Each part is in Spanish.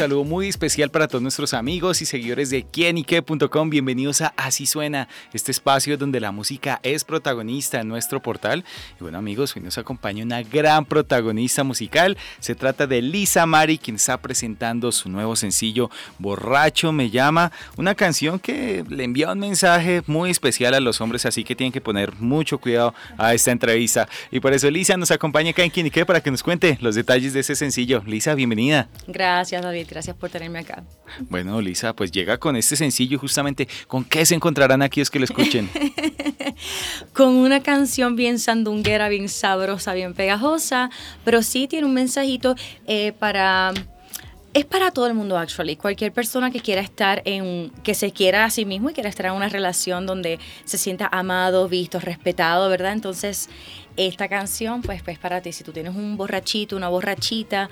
Saludo muy especial para todos nuestros amigos y seguidores de quienique.com. Bienvenidos a Así Suena, este espacio donde la música es protagonista en nuestro portal. Y bueno, amigos, hoy nos acompaña una gran protagonista musical. Se trata de Lisa Mari, quien está presentando su nuevo sencillo Borracho me llama, una canción que le envía un mensaje muy especial a los hombres, así que tienen que poner mucho cuidado a esta entrevista. Y por eso Lisa nos acompaña acá en Quienique para que nos cuente los detalles de ese sencillo. Lisa, bienvenida. Gracias, David gracias por tenerme acá. Bueno, Lisa, pues llega con este sencillo justamente, ¿con qué se encontrarán aquí es que lo escuchen? con una canción bien sandunguera, bien sabrosa, bien pegajosa, pero sí tiene un mensajito eh, para es para todo el mundo, actually. Cualquier persona que quiera estar en, que se quiera a sí mismo y quiera estar en una relación donde se sienta amado, visto, respetado, ¿verdad? Entonces, esta canción, pues, pues para ti. Si tú tienes un borrachito, una borrachita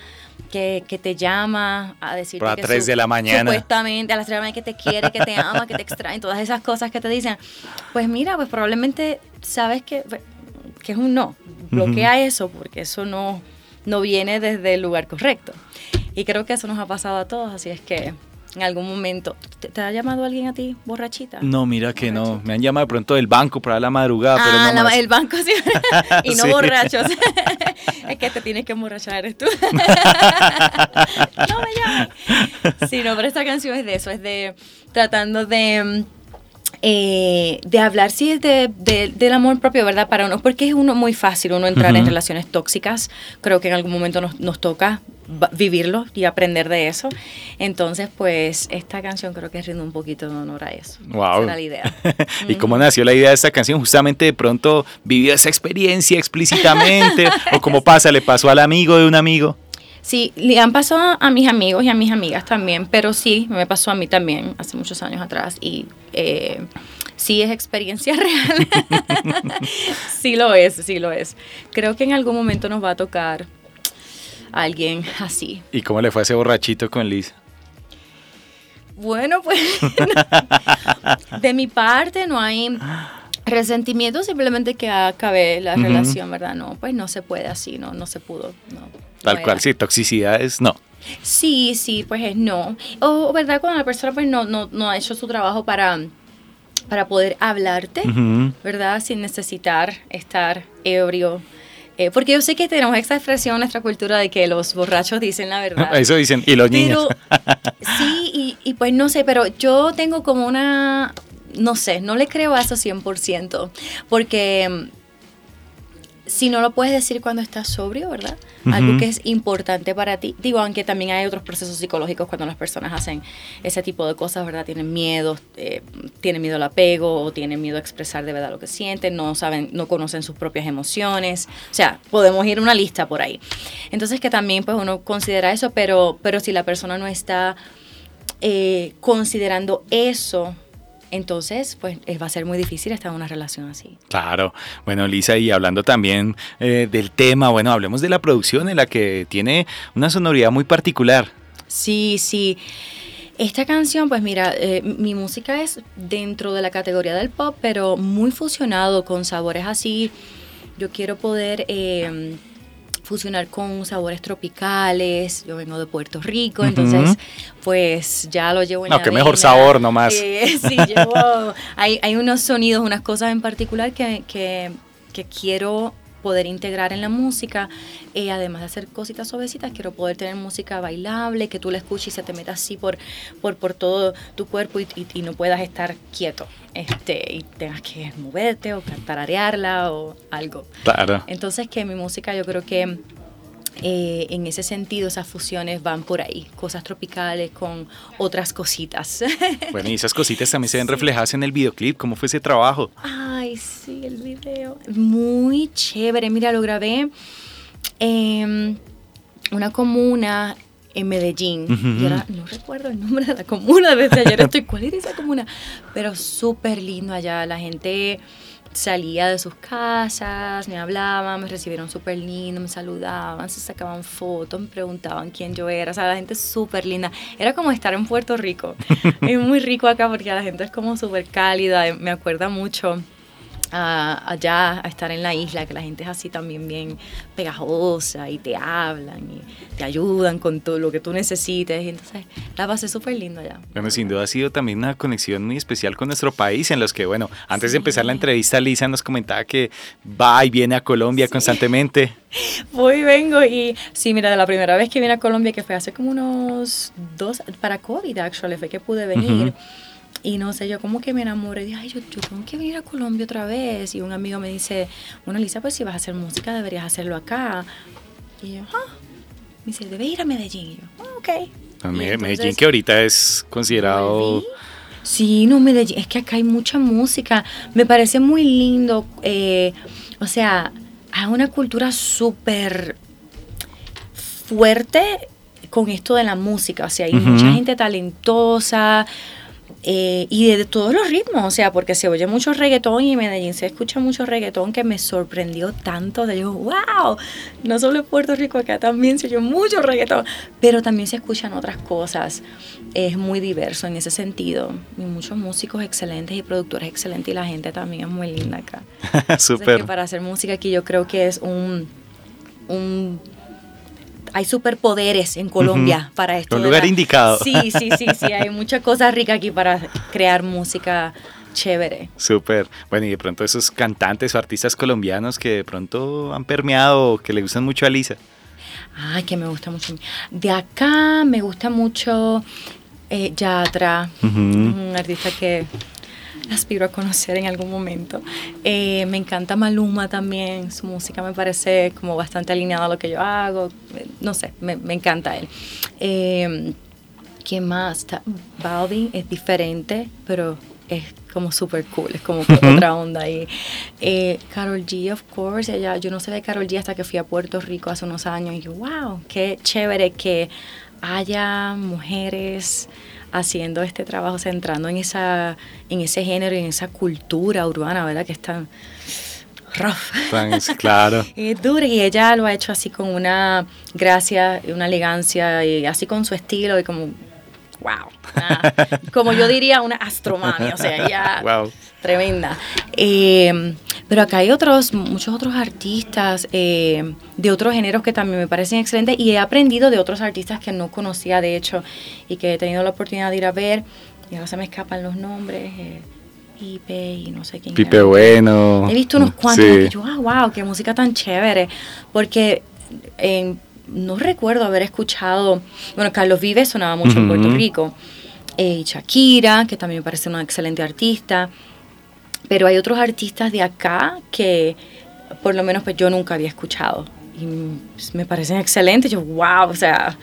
que, que te llama a decirte a las 3 de la mañana. Supuestamente a las 3 de la mañana que te quiere, que te ama, que te extrae, todas esas cosas que te dicen, pues mira, pues probablemente sabes que, que es un no. Bloquea eso porque eso no, no viene desde el lugar correcto. Y creo que eso nos ha pasado a todos, así es que en algún momento. ¿Te, ha llamado alguien a ti borrachita? No, mira que no. Me han llamado de pronto del banco para la madrugada, pero ah, no el banco sí. y no borrachos. es que te tienes que emborrachar, eres tú. no me llames. Sí, no, pero esta canción es de eso, es de tratando de eh, de hablar, sí, de, del amor propio, ¿verdad? Para uno, porque es uno muy fácil uno entrar en relaciones tóxicas. Creo que en algún momento nos, nos toca vivirlo y aprender de eso. Entonces, pues, esta canción creo que rinde un poquito de honor a eso. Wow. Esa la idea. ¿Y cómo nació la idea de esta canción? Justamente de pronto vivió esa experiencia explícitamente, o como pasa, le pasó al amigo de un amigo. Sí, le han pasado a mis amigos y a mis amigas también, pero sí, me pasó a mí también hace muchos años atrás y eh, sí es experiencia real. sí lo es, sí lo es. Creo que en algún momento nos va a tocar alguien así. ¿Y cómo le fue a ese borrachito con Liz? Bueno, pues de mi parte no hay resentimiento, simplemente que acabé la relación, ¿verdad? No, pues no se puede así, no, no se pudo. No. Tal cual, sí, toxicidad es no. Sí, sí, pues es no. O, ¿verdad? Cuando la persona pues no, no, no ha hecho su trabajo para, para poder hablarte, ¿verdad? Sin necesitar estar ebrio. Eh, porque yo sé que tenemos esta expresión en nuestra cultura de que los borrachos dicen la verdad. Eso dicen, y los niños. sí, y, y pues no sé, pero yo tengo como una, no sé, no le creo a eso 100%, porque si no lo puedes decir cuando estás sobrio, ¿verdad? Algo que es importante para ti. Digo, aunque también hay otros procesos psicológicos cuando las personas hacen ese tipo de cosas, ¿verdad? Tienen miedo, eh, tienen miedo al apego o tienen miedo a expresar de verdad lo que sienten, no saben, no conocen sus propias emociones. O sea, podemos ir una lista por ahí. Entonces que también pues uno considera eso, pero, pero si la persona no está eh, considerando eso, entonces, pues va a ser muy difícil estar en una relación así. Claro. Bueno, Lisa, y hablando también eh, del tema, bueno, hablemos de la producción en la que tiene una sonoridad muy particular. Sí, sí. Esta canción, pues mira, eh, mi música es dentro de la categoría del pop, pero muy fusionado con sabores así. Yo quiero poder eh, fusionar con sabores tropicales. Yo vengo de Puerto Rico, entonces pues ya lo llevo en No, qué mejor sabor nomás. Eh, sí, llevo, hay, hay unos sonidos, unas cosas en particular que, que, que quiero poder integrar en la música, eh, además de hacer cositas suavecitas, quiero poder tener música bailable, que tú la escuches y se te meta así por, por, por todo tu cuerpo y, y, no puedas estar quieto este, y tengas que moverte o arearla o algo. Claro. Entonces que mi música yo creo que eh, en ese sentido, esas fusiones van por ahí, cosas tropicales con otras cositas. Bueno, y esas cositas también se ven reflejadas en el videoclip. ¿Cómo fue ese trabajo? Ay, sí, el video. Muy chévere. Mira, lo grabé en una comuna en Medellín. y ahora no recuerdo el nombre de la comuna desde ayer. Estoy, ¿cuál era esa comuna? Pero súper lindo allá. La gente salía de sus casas, me hablaban, me recibieron súper lindo, me saludaban, se sacaban fotos, me preguntaban quién yo era. O sea, la gente es súper linda. Era como estar en Puerto Rico. es muy rico acá porque la gente es como súper cálida. Me acuerda mucho allá a estar en la isla, que la gente es así también bien pegajosa y te hablan y te ayudan con todo lo que tú necesites. Y entonces la pasé súper lindo allá. Bueno, sin duda ha sido también una conexión muy especial con nuestro país, en los que, bueno, antes de empezar la entrevista, Lisa nos comentaba que va y viene a Colombia constantemente. Voy vengo y sí, mira, la primera vez que vine a Colombia, que fue hace como unos dos, para COVID, actually, fue que pude venir. Y no sé, yo como que me enamoré, dije, ay, yo, tengo que venir a Colombia otra vez. Y un amigo me dice, bueno, Lisa, pues si vas a hacer música deberías hacerlo acá. Y yo, ah, me dice, debes ir a Medellín. Y yo, ah, ok. Medellín que ahorita es considerado... Sí, no, Medellín, es que acá hay mucha música. Me parece muy lindo. Eh, o sea, hay una cultura súper fuerte con esto de la música. O sea, hay mucha gente talentosa, eh, y de, todos los ritmos, o sea, porque se oye mucho reggaetón y en Medellín se escucha mucho reggaetón que me sorprendió tanto. De yo, wow, no solo en Puerto Rico, acá también se oye mucho reggaetón, pero también se escuchan otras cosas. Es muy diverso en ese sentido. Y muchos músicos excelentes y productores excelentes y la gente también es muy linda acá. Súper. Para hacer música aquí yo creo que es un, un hay superpoderes en Colombia para esto. Un lugar indicado. Sí, sí, sí, sí, hay muchas cosas ricas aquí para crear música chévere. Súper. Bueno, y de pronto esos cantantes o artistas colombianos que de pronto han permeado, que le gustan mucho a Lisa. Ay, que me gusta mucho. De acá me gusta mucho eh, Yatra, un artista que aspiro a conocer en algún momento. Eh, me encanta Maluma también, su música me parece como bastante alineada a lo que yo hago, no sé, me, encanta él. Eh, ¿Quién más? Balvin es diferente, pero es como súper cool, es como otra onda ahí. Eh, Carol G, of course, ella, yo no sé de Carol G hasta que fui a Puerto Rico hace unos años y yo, wow, qué chévere que haya mujeres haciendo este trabajo, centrando en, esa, en ese género y en esa cultura urbana, ¿verdad? Que es tan rough. claro. es dura y ella lo ha hecho así con una gracia, una elegancia y así con su estilo y como wow. como yo diría, una astromania, o sea, ya tremenda. Eh, pero acá hay otros, muchos otros artistas eh, de otros géneros que también me parecen excelentes y he aprendido de otros artistas que no conocía, de hecho, y que he tenido la oportunidad de ir a ver, y ahora se me escapan los nombres. Eh, Pipe y no sé quién. Pipe Bueno. He visto unos cuantos y yo, ah, wow, qué música tan chévere. Porque en no recuerdo haber escuchado, bueno, Carlos Vives sonaba mucho en Puerto Rico, eh, Shakira, que también me parece una excelente artista, pero hay otros artistas de acá que por lo menos pues yo nunca había escuchado. Y me parecen excelentes, yo wow, o sea,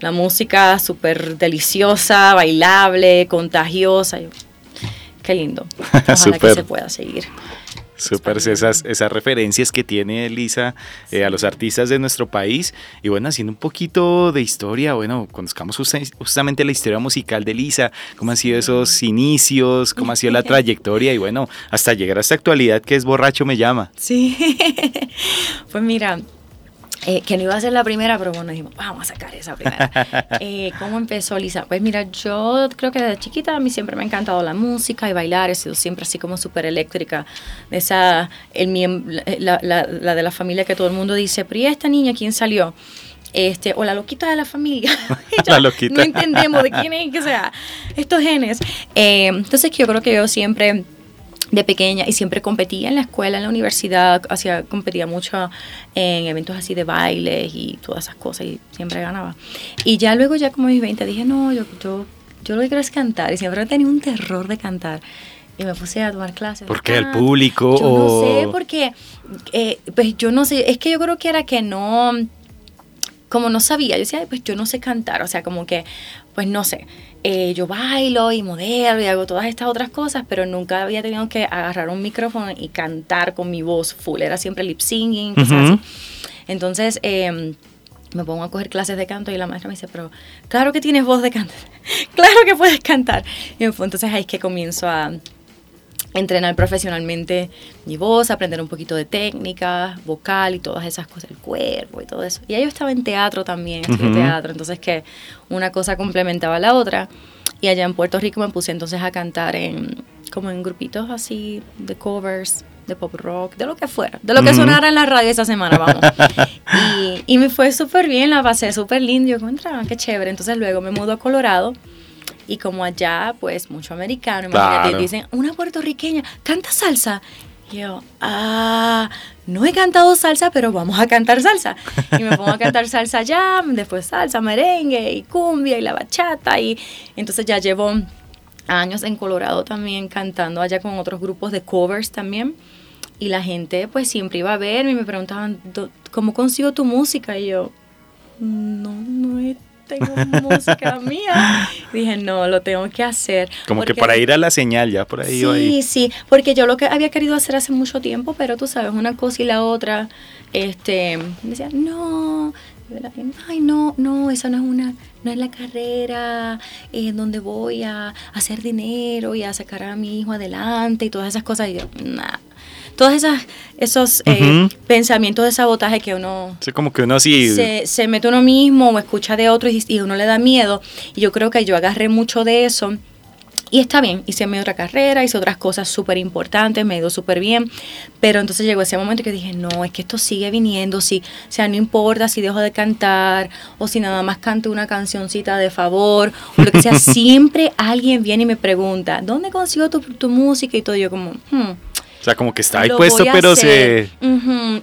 la música súper deliciosa, bailable, contagiosa, qué lindo, ojalá que se pueda seguir. Súper, esas, esas referencias que tiene Elisa eh, a los artistas de nuestro país. Y bueno, haciendo un poquito de historia, bueno, conozcamos justamente la historia musical de Elisa, cómo han sido esos inicios, cómo ha sido la trayectoria y bueno, hasta llegar a esta actualidad que es Borracho me llama. Sí, pues mira, eh, que no iba a ser la primera, pero bueno, dijimos, vamos a sacar esa primera. Eh, ¿Cómo empezó Lisa? Pues mira, yo creo que desde chiquita a mí siempre me ha encantado la música y bailar, he sido siempre así como súper eléctrica. Esa, el, la, la, la, de la familia que todo el mundo dice, pero ¿y esta niña quién salió? Este, o la loquita de la familia. la loquita. No entendemos de quién es que sea estos genes. Eh, entonces yo creo que yo siempre de pequeña y siempre competía en la escuela, en la universidad, hacía, competía mucho en eventos así de bailes y todas esas cosas y siempre ganaba. Y ya luego, ya como mis 20, dije, no, yo, yo, yo lo que quiero es cantar y siempre tenido un terror de cantar. Y me puse a tomar clases. ¿Por qué el público? Yo no sé, porque, eh, pues yo no sé, es que yo creo que era que no, como no sabía, yo decía, pues yo no sé cantar, o sea, como que, pues no sé, eh, yo bailo y modelo y hago todas estas otras cosas, pero nunca había tenido que agarrar un micrófono y cantar con mi voz full. Era siempre lip singing, cosas así. Entonces, em, me pongo a coger clases de canto y la maestra me dice, pero claro que tienes voz de cantar, claro que puedes cantar. Y entonces ahí es que comienzo a, entrenar profesionalmente mi voz, aprender un poquito de técnica, vocal y todas esas cosas, el cuerpo y todo eso. Y yo estaba en teatro también, estudié teatro, entonces que una cosa complementaba a la otra. Y allá en Puerto Rico me puse entonces a cantar en como en grupitos así de covers, de pop rock, de lo que fuera, de lo que sonara en la radio esa semana, vamos. y, y me fue súper bien, la pasé súper lindo, yo encontraba, qué chévere. Entonces luego me mudó a Colorado y como allá, pues mucho americano, imagínate, dicen, una puertorriqueña, canta salsa. Y yo, ah, no he cantado salsa, pero vamos a cantar salsa. Y me pongo a cantar salsa ya, después salsa, merengue y cumbia y la bachata. Y entonces ya llevo años en Colorado también cantando allá con otros grupos de covers también. Y la gente pues siempre iba a verme y me preguntaban, ¿cómo consigo tu música? Y yo, no, no he tengo música mía. dije, no, lo tengo que hacer. Como que para ir a la señal, ya por ahí. Sí, sí, porque yo lo que había querido hacer hace mucho tiempo, pero tú sabes, una cosa y la otra, este, decía, no, ay, no, no, esa no es una, no es la carrera en eh, donde voy a hacer dinero y a sacar a mi hijo adelante y todas esas cosas. Y yo, nada todos esas, esos eh, pensamientos de sabotaje que uno... Sí, como que uno así... Se, se mete uno mismo o escucha de otro y, uno le da miedo. Y yo creo que yo agarré mucho de eso. Y está bien, hice mi otra carrera, hice otras cosas súper importantes, me ido súper bien, pero entonces llegó ese momento que dije, no, es que esto sigue viniendo, si, o sea, no importa si dejo de cantar o si nada más canto una cancioncita de favor o lo que sea, siempre alguien viene y me pregunta, ¿dónde consigo tu, tu música? Y todo yo como, hmm, o sea, como que está ahí puesto, pero se...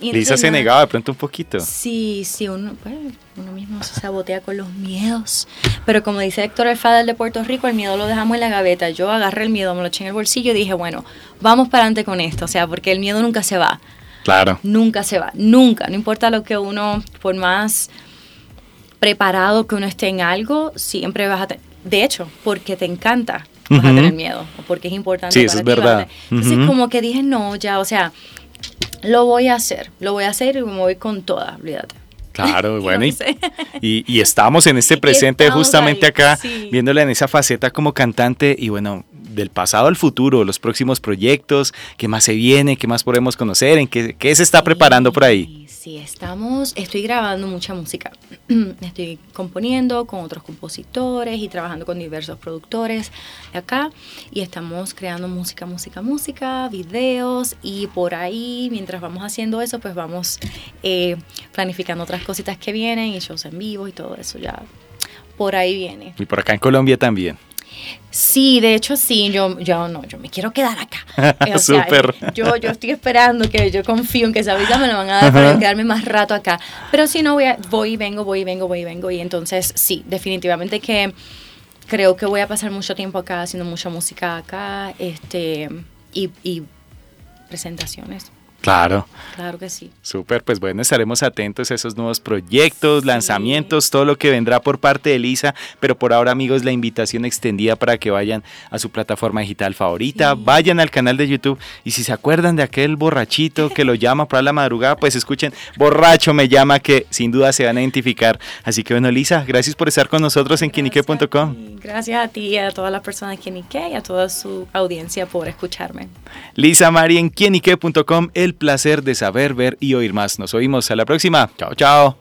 Lisa se negaba de pronto un poquito. Sí, sí, uno, pues, uno mismo se sabotea con los miedos. Pero como dice Héctor El Fadel de Puerto Rico, el miedo lo dejamos en la gaveta. Yo agarré el miedo, me lo eché en el bolsillo y dije, bueno, vamos para adelante con esto. O sea, porque el miedo nunca se va. Claro. Nunca se va, nunca. No importa lo que uno, por más preparado que uno esté en algo, siempre vas a... De hecho, porque te encanta, vas a tener miedo o porque es importante. Sí, eso es verdad. Entonces, como que dije, no, ya, o sea, lo voy a hacer, lo voy a hacer y me voy con toda, olvídate. Claro, bueno, y, y, estamos en este presente justamente acá, viéndola en esa faceta como cantante y bueno, del pasado al futuro, los próximos proyectos, qué más se viene, qué más podemos conocer, en qué, qué se está preparando por ahí. Sí, estamos, estoy grabando mucha música. estoy componiendo con otros compositores y trabajando con diversos productores acá. Y estamos creando música, música, música, videos. Y por ahí, mientras vamos haciendo eso, pues vamos eh, planificando otras cositas que vienen y shows en vivo y todo eso ya. Por ahí viene. Y por acá en Colombia también. Sí, de hecho sí, yo, yo no, yo me quiero quedar acá. Súper. yo, yo estoy esperando que yo confío en que esa vida me la van a dar para quedarme más rato acá. Pero si no, voy, a, voy y vengo, voy y vengo, voy y vengo. Y entonces sí, definitivamente que creo que voy a pasar mucho tiempo acá haciendo mucha música acá este, y, y presentaciones. Claro. Claro que sí. Súper, pues bueno, estaremos atentos a esos nuevos proyectos, lanzamientos, todo lo que vendrá por parte de Lisa, pero por ahora amigos, la invitación extendida para que vayan a su plataforma digital favorita, vayan al canal de YouTube y si se acuerdan de aquel borrachito que lo llama para la madrugada, pues escuchen, borracho me llama que sin duda se van a identificar. Así que bueno, Lisa, gracias por estar con nosotros en quinique.com. Gracias a ti y a todas las personas de Quinique y a toda su audiencia por escucharme. Lisa Mari en quinique.com, placer de saber, ver y oír más. Nos oímos a la próxima. Chao, chao.